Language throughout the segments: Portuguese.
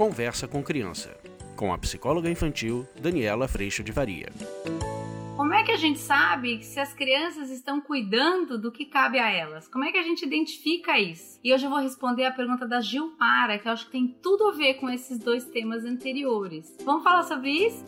Conversa com Criança, com a psicóloga infantil Daniela Freixo de Varia. Como é que a gente sabe se as crianças estão cuidando do que cabe a elas? Como é que a gente identifica isso? E hoje eu vou responder a pergunta da Gilmara, que eu acho que tem tudo a ver com esses dois temas anteriores. Vamos falar sobre isso?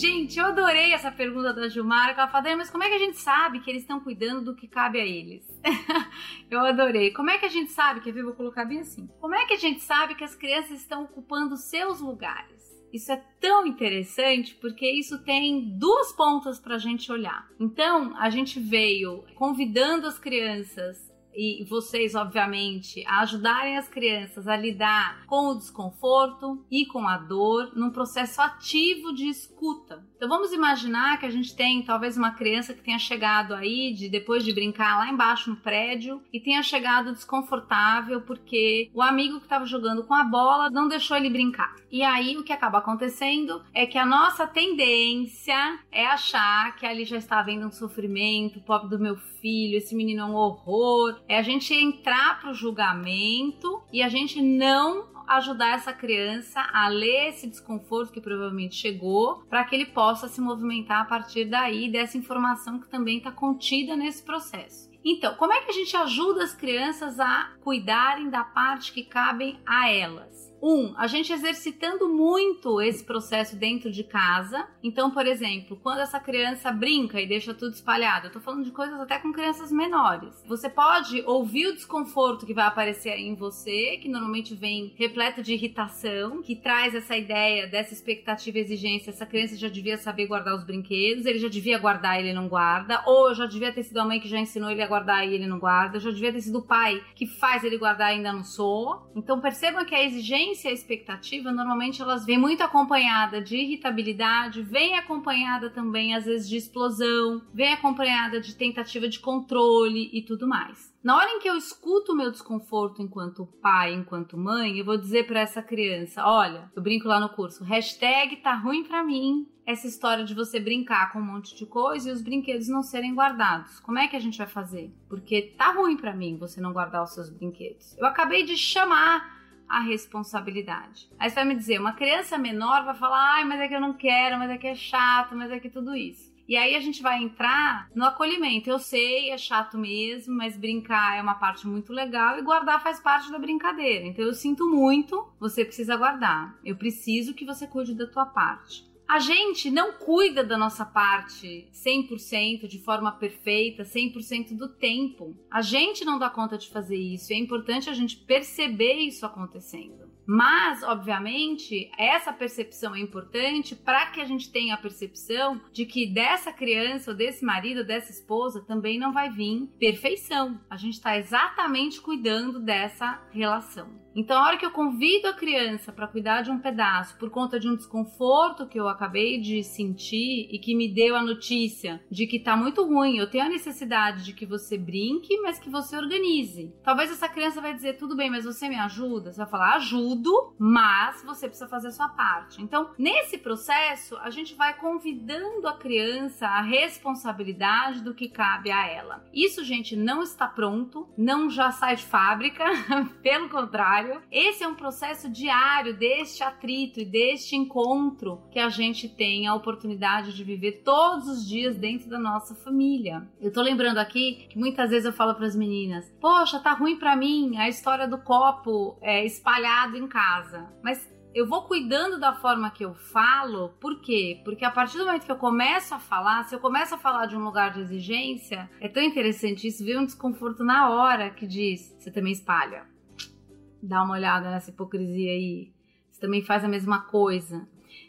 Gente, eu adorei essa pergunta da Gilmar, que ela falou, mas como é que a gente sabe que eles estão cuidando do que cabe a eles? eu adorei. Como é que a gente sabe, quer ver, vou colocar bem assim. Como é que a gente sabe que as crianças estão ocupando seus lugares? Isso é tão interessante porque isso tem duas pontas para a gente olhar. Então, a gente veio convidando as crianças e vocês, obviamente, ajudarem as crianças a lidar com o desconforto e com a dor num processo ativo de escuta. Então vamos imaginar que a gente tem talvez uma criança que tenha chegado aí de depois de brincar lá embaixo no prédio e tenha chegado desconfortável porque o amigo que estava jogando com a bola não deixou ele brincar. E aí o que acaba acontecendo é que a nossa tendência é achar que ali já está vendo um sofrimento, pobre do meu filho, esse menino é um horror. É a gente entrar pro julgamento e a gente não ajudar essa criança a ler esse desconforto que provavelmente chegou, para que ele possa se movimentar a partir daí, dessa informação que também está contida nesse processo. Então, como é que a gente ajuda as crianças a cuidarem da parte que cabem a elas? Um, a gente exercitando muito esse processo dentro de casa. Então, por exemplo, quando essa criança brinca e deixa tudo espalhado, eu tô falando de coisas até com crianças menores. Você pode ouvir o desconforto que vai aparecer em você, que normalmente vem repleto de irritação, que traz essa ideia dessa expectativa e exigência. Essa criança já devia saber guardar os brinquedos, ele já devia guardar e ele não guarda, ou já devia ter sido a mãe que já ensinou ele a guardar e ele não guarda, já devia ter sido o pai que faz ele guardar e ainda não sou. Então percebam que a exigência carência e a expectativa, normalmente elas vêm muito acompanhada de irritabilidade, vem acompanhada também às vezes de explosão, vem acompanhada de tentativa de controle e tudo mais. Na hora em que eu escuto o meu desconforto enquanto pai, enquanto mãe, eu vou dizer para essa criança: olha, eu brinco lá no curso, hashtag tá ruim pra mim, essa história de você brincar com um monte de coisa e os brinquedos não serem guardados. Como é que a gente vai fazer? Porque tá ruim para mim você não guardar os seus brinquedos. Eu acabei de chamar a responsabilidade. Aí você vai me dizer, uma criança menor vai falar, ai, mas é que eu não quero, mas é que é chato, mas é que tudo isso. E aí a gente vai entrar no acolhimento. Eu sei, é chato mesmo, mas brincar é uma parte muito legal e guardar faz parte da brincadeira. Então eu sinto muito, você precisa guardar. Eu preciso que você cuide da tua parte. A gente não cuida da nossa parte 100%, de forma perfeita, 100% do tempo. A gente não dá conta de fazer isso. É importante a gente perceber isso acontecendo. Mas, obviamente, essa percepção é importante para que a gente tenha a percepção de que dessa criança, ou desse marido, ou dessa esposa, também não vai vir perfeição. A gente está exatamente cuidando dessa relação. Então, a hora que eu convido a criança para cuidar de um pedaço por conta de um desconforto que eu acabei de sentir e que me deu a notícia de que tá muito ruim, eu tenho a necessidade de que você brinque, mas que você organize. Talvez essa criança vai dizer: tudo bem, mas você me ajuda? Você vai falar: ajudo, mas você precisa fazer a sua parte. Então, nesse processo, a gente vai convidando a criança a responsabilidade do que cabe a ela. Isso, gente, não está pronto, não já sai de fábrica, pelo contrário contrário, esse é um processo diário deste atrito e deste encontro que a gente tem a oportunidade de viver todos os dias dentro da nossa família. Eu tô lembrando aqui que muitas vezes eu falo para as meninas: "Poxa, tá ruim para mim a história do copo é, espalhado em casa". Mas eu vou cuidando da forma que eu falo, por quê? Porque a partir do momento que eu começo a falar, se eu começo a falar de um lugar de exigência, é tão interessante isso, ver um desconforto na hora que diz, você também espalha dá uma olhada nessa hipocrisia aí. Você também faz a mesma coisa.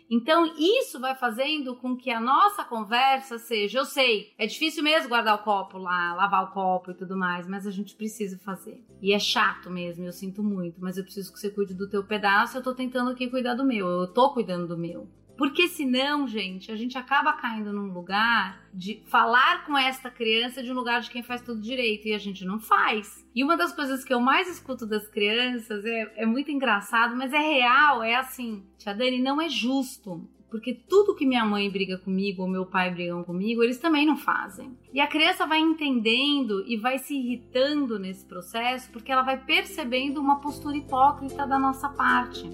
Então, isso vai fazendo com que a nossa conversa seja: eu sei, é difícil mesmo guardar o copo lá, lavar o copo e tudo mais, mas a gente precisa fazer. E é chato mesmo, eu sinto muito, mas eu preciso que você cuide do teu pedaço, eu tô tentando aqui cuidar do meu, eu tô cuidando do meu. Porque senão, gente, a gente acaba caindo num lugar de falar com esta criança de um lugar de quem faz tudo direito e a gente não faz. E uma das coisas que eu mais escuto das crianças é, é muito engraçado, mas é real, é assim, tia Dani, não é justo porque tudo que minha mãe briga comigo ou meu pai brigam comigo, eles também não fazem. E a criança vai entendendo e vai se irritando nesse processo porque ela vai percebendo uma postura hipócrita da nossa parte.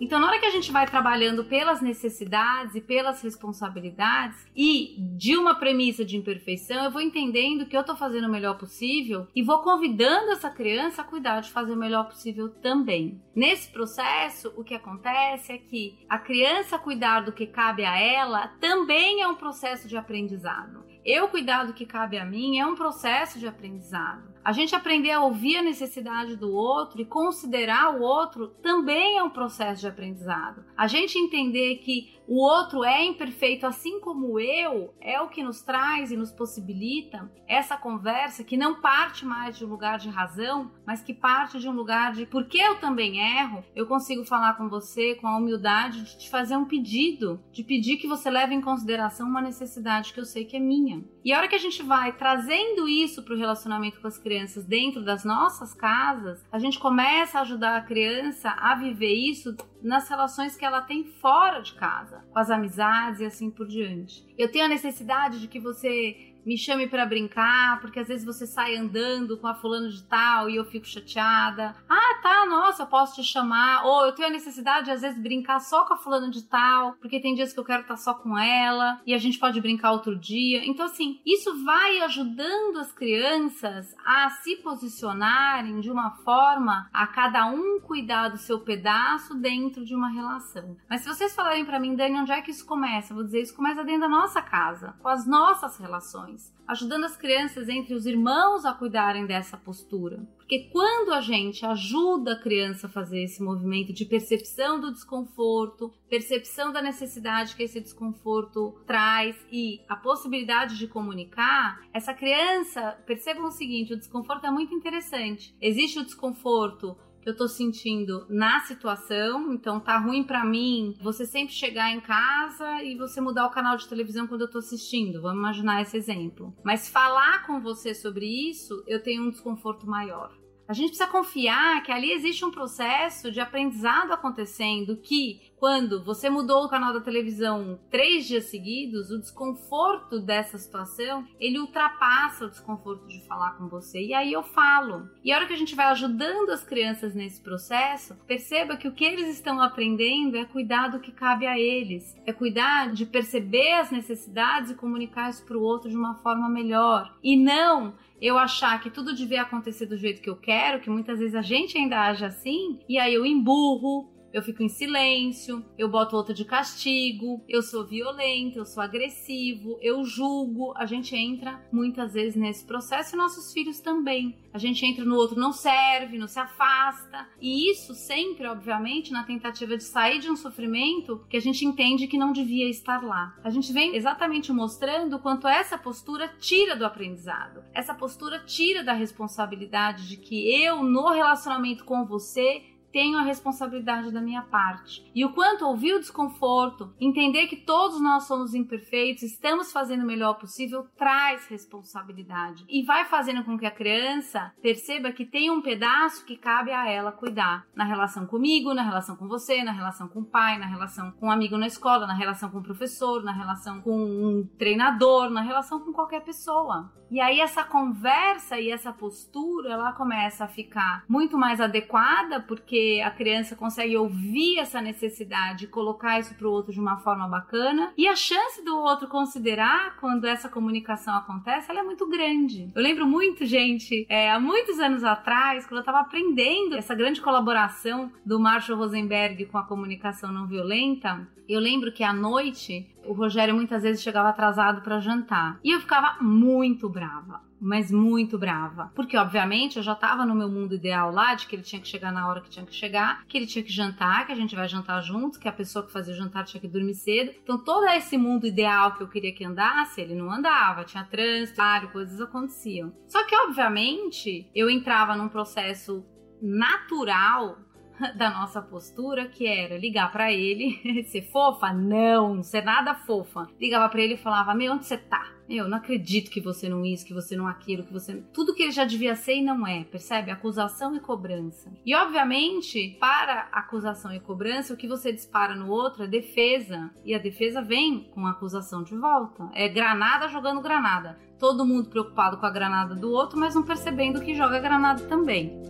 Então, na hora que a gente vai trabalhando pelas necessidades e pelas responsabilidades e de uma premissa de imperfeição, eu vou entendendo que eu estou fazendo o melhor possível e vou convidando essa criança a cuidar de fazer o melhor possível também. Nesse processo, o que acontece é que a criança cuidar do que cabe a ela também é um processo de aprendizado. Eu cuidar do que cabe a mim é um processo de aprendizado. A gente aprender a ouvir a necessidade do outro e considerar o outro também é um processo de aprendizado. A gente entender que o outro é imperfeito assim como eu é o que nos traz e nos possibilita essa conversa que não parte mais de um lugar de razão, mas que parte de um lugar de porque eu também erro, eu consigo falar com você com a humildade de te fazer um pedido, de pedir que você leve em consideração uma necessidade que eu sei que é minha. E a hora que a gente vai trazendo isso para o relacionamento com as crianças dentro das nossas casas, a gente começa a ajudar a criança a viver isso nas relações que ela tem fora de casa, com as amizades e assim por diante. Eu tenho a necessidade de que você me chame para brincar, porque às vezes você sai andando com a fulano de tal e eu fico chateada. Ah, tá, nossa, posso te chamar. Ou eu tenho a necessidade de às vezes brincar só com a fulano de tal, porque tem dias que eu quero estar só com ela e a gente pode brincar outro dia. Então assim, isso vai ajudando as crianças a se posicionarem de uma forma a cada um cuidar do seu pedaço dentro de uma relação. Mas se vocês falarem para mim, Dani, onde é que isso começa? Eu vou dizer, isso começa dentro da nossa casa, com as nossas relações ajudando as crianças entre os irmãos a cuidarem dessa postura. Porque quando a gente ajuda a criança a fazer esse movimento de percepção do desconforto, percepção da necessidade que esse desconforto traz e a possibilidade de comunicar, essa criança, percebam o seguinte, o desconforto é muito interessante. Existe o desconforto eu tô sentindo na situação. Então tá ruim para mim você sempre chegar em casa e você mudar o canal de televisão quando eu tô assistindo. Vamos imaginar esse exemplo. Mas falar com você sobre isso, eu tenho um desconforto maior. A gente precisa confiar que ali existe um processo de aprendizado acontecendo que, quando você mudou o canal da televisão três dias seguidos, o desconforto dessa situação ele ultrapassa o desconforto de falar com você. E aí eu falo. E a hora que a gente vai ajudando as crianças nesse processo, perceba que o que eles estão aprendendo é cuidar do que cabe a eles, é cuidar de perceber as necessidades e comunicar isso para o outro de uma forma melhor. E não eu achar que tudo devia acontecer do jeito que eu quero, que muitas vezes a gente ainda age assim, e aí eu emburro, eu fico em silêncio, eu boto outro de castigo, eu sou violento, eu sou agressivo, eu julgo. A gente entra muitas vezes nesse processo e nossos filhos também. A gente entra no outro, não serve, não se afasta. E isso sempre, obviamente, na tentativa de sair de um sofrimento que a gente entende que não devia estar lá. A gente vem exatamente mostrando o quanto essa postura tira do aprendizado. Essa postura tira da responsabilidade de que eu, no relacionamento com você, tenho a responsabilidade da minha parte. E o quanto ouvir o desconforto, entender que todos nós somos imperfeitos, estamos fazendo o melhor possível, traz responsabilidade. E vai fazendo com que a criança perceba que tem um pedaço que cabe a ela cuidar. Na relação comigo, na relação com você, na relação com o pai, na relação com um amigo na escola, na relação com o professor, na relação com um treinador, na relação com qualquer pessoa. E aí essa conversa e essa postura, ela começa a ficar muito mais adequada, porque a criança consegue ouvir essa necessidade e colocar isso para o outro de uma forma bacana. E a chance do outro considerar quando essa comunicação acontece, ela é muito grande. Eu lembro muito, gente, é, há muitos anos atrás, quando eu estava aprendendo essa grande colaboração do Marshall Rosenberg com a comunicação não violenta, eu lembro que à noite o Rogério muitas vezes chegava atrasado para jantar e eu ficava muito brava, mas muito brava, porque obviamente eu já estava no meu mundo ideal lá de que ele tinha que chegar na hora que tinha que chegar, que ele tinha que jantar, que a gente vai jantar juntos, que a pessoa que fazia o jantar tinha que dormir cedo. Então todo esse mundo ideal que eu queria que andasse, ele não andava, tinha trânsito, coisas aconteciam. Só que obviamente eu entrava num processo natural da nossa postura, que era ligar para ele, ser fofa? Não, ser nada fofa. Ligava para ele e falava: Meu, onde você tá? Eu não acredito que você não isso, que você não aquilo, que você. Tudo que ele já devia ser e não é, percebe? Acusação e cobrança. E obviamente, para acusação e cobrança, o que você dispara no outro é defesa. E a defesa vem com a acusação de volta. É granada jogando granada. Todo mundo preocupado com a granada do outro, mas não percebendo que joga granada também.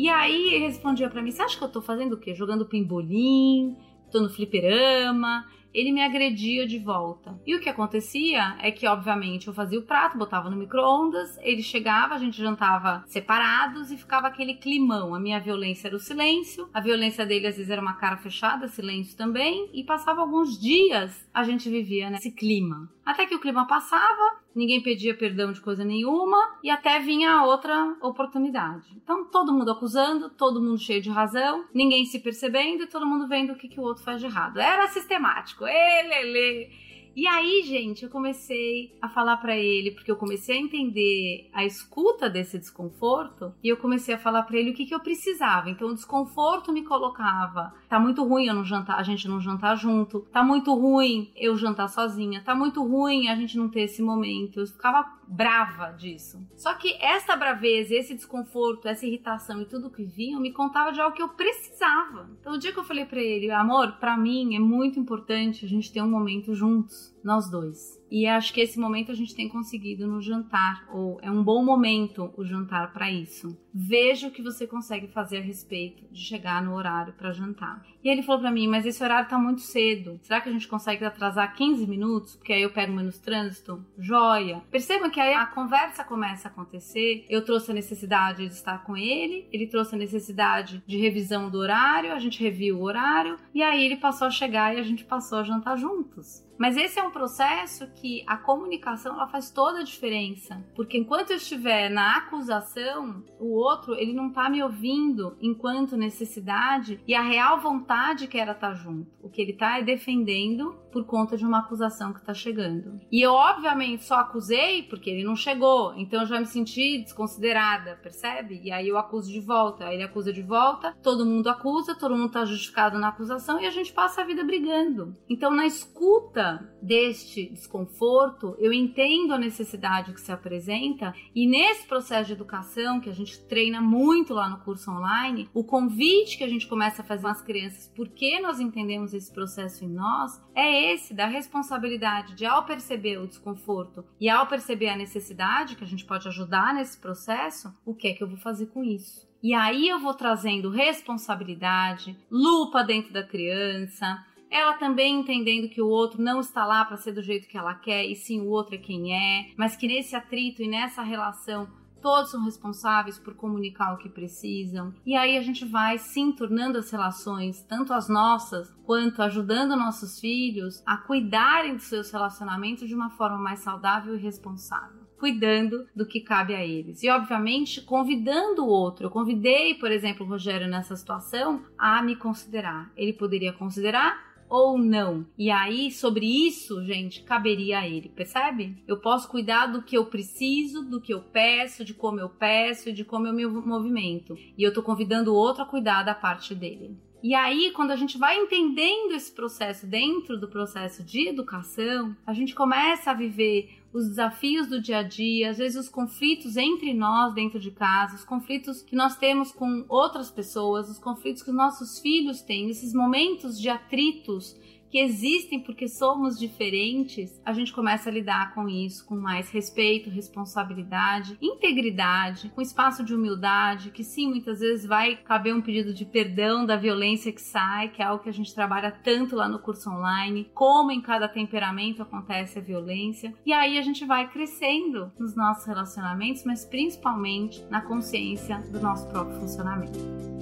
E aí ele respondia para mim: Você acha que eu tô fazendo o quê? Jogando pimbolim, tô no fliperama. Ele me agredia de volta. E o que acontecia é que, obviamente, eu fazia o prato, botava no micro-ondas, ele chegava, a gente jantava separados e ficava aquele climão. A minha violência era o silêncio, a violência dele às vezes era uma cara fechada, silêncio também, e passava alguns dias a gente vivia nesse clima. Até que o clima passava, ninguém pedia perdão de coisa nenhuma e até vinha outra oportunidade. Então, todo mundo acusando, todo mundo cheio de razão, ninguém se percebendo e todo mundo vendo o que, que o outro faz de errado. Era sistemático. Ele, ele. E aí, gente, eu comecei a falar para ele, porque eu comecei a entender a escuta desse desconforto, e eu comecei a falar para ele o que, que eu precisava. Então, o desconforto me colocava: tá muito ruim eu não jantar, a gente não jantar junto, tá muito ruim eu jantar sozinha, tá muito ruim a gente não ter esse momento. Eu ficava brava disso. Só que essa braveza, esse desconforto, essa irritação e tudo que vinha me contava de algo que eu precisava. Então, o dia que eu falei para ele, amor, para mim é muito importante a gente ter um momento juntos, nós dois. E acho que esse momento a gente tem conseguido no jantar, ou é um bom momento o jantar para isso. Veja o que você consegue fazer a respeito de chegar no horário para jantar. E ele falou para mim: "Mas esse horário tá muito cedo. Será que a gente consegue atrasar 15 minutos, porque aí eu pego menos trânsito?" Joia. Perceba que aí a conversa começa a acontecer. Eu trouxe a necessidade de estar com ele, ele trouxe a necessidade de revisão do horário, a gente reviu o horário e aí ele passou a chegar e a gente passou a jantar juntos. Mas esse é um processo que a comunicação ela faz toda a diferença, porque enquanto eu estiver na acusação, o outro ele não tá me ouvindo enquanto necessidade e a real vontade que era estar tá junto. O que ele tá é defendendo por conta de uma acusação que tá chegando. E eu obviamente só acusei porque ele não chegou, então eu já me senti desconsiderada, percebe? E aí eu acuso de volta, aí ele acusa de volta, todo mundo acusa, todo mundo tá justificado na acusação e a gente passa a vida brigando. Então na escuta deste desconforto, eu entendo a necessidade que se apresenta e nesse processo de educação que a gente treina muito lá no curso online, o convite que a gente começa a fazer às crianças, porque nós entendemos esse processo em nós, é esse da responsabilidade de ao perceber o desconforto e ao perceber a necessidade que a gente pode ajudar nesse processo, o que é que eu vou fazer com isso? E aí eu vou trazendo responsabilidade, lupa dentro da criança, ela também entendendo que o outro não está lá para ser do jeito que ela quer e sim o outro é quem é, mas que nesse atrito e nessa relação todos são responsáveis por comunicar o que precisam. E aí a gente vai sim tornando as relações, tanto as nossas, quanto ajudando nossos filhos a cuidarem dos seus relacionamentos de uma forma mais saudável e responsável cuidando do que cabe a eles. E, obviamente, convidando o outro. Eu convidei, por exemplo, o Rogério nessa situação a me considerar. Ele poderia considerar ou não. E aí, sobre isso, gente, caberia a ele, percebe? Eu posso cuidar do que eu preciso, do que eu peço, de como eu peço e de como eu me movimento. E eu tô convidando o outro a cuidar da parte dele. E aí, quando a gente vai entendendo esse processo dentro do processo de educação, a gente começa a viver os desafios do dia a dia, às vezes os conflitos entre nós dentro de casa, os conflitos que nós temos com outras pessoas, os conflitos que os nossos filhos têm, esses momentos de atritos que existem porque somos diferentes, a gente começa a lidar com isso com mais respeito, responsabilidade, integridade, com espaço de humildade, que sim, muitas vezes vai caber um pedido de perdão da violência que sai, que é algo que a gente trabalha tanto lá no curso online, como em cada temperamento acontece a violência. E aí a gente vai crescendo nos nossos relacionamentos, mas principalmente na consciência do nosso próprio funcionamento.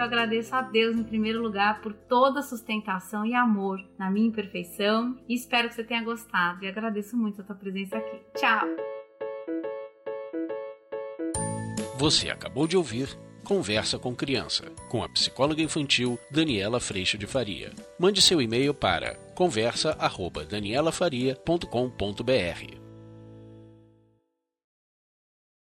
Eu agradeço a Deus em primeiro lugar por toda a sustentação e amor na minha imperfeição e espero que você tenha gostado e agradeço muito a tua presença aqui. Tchau! Você acabou de ouvir Conversa com Criança, com a psicóloga infantil Daniela Freixo de Faria. Mande seu e-mail para conversa@danielafaria.com.br.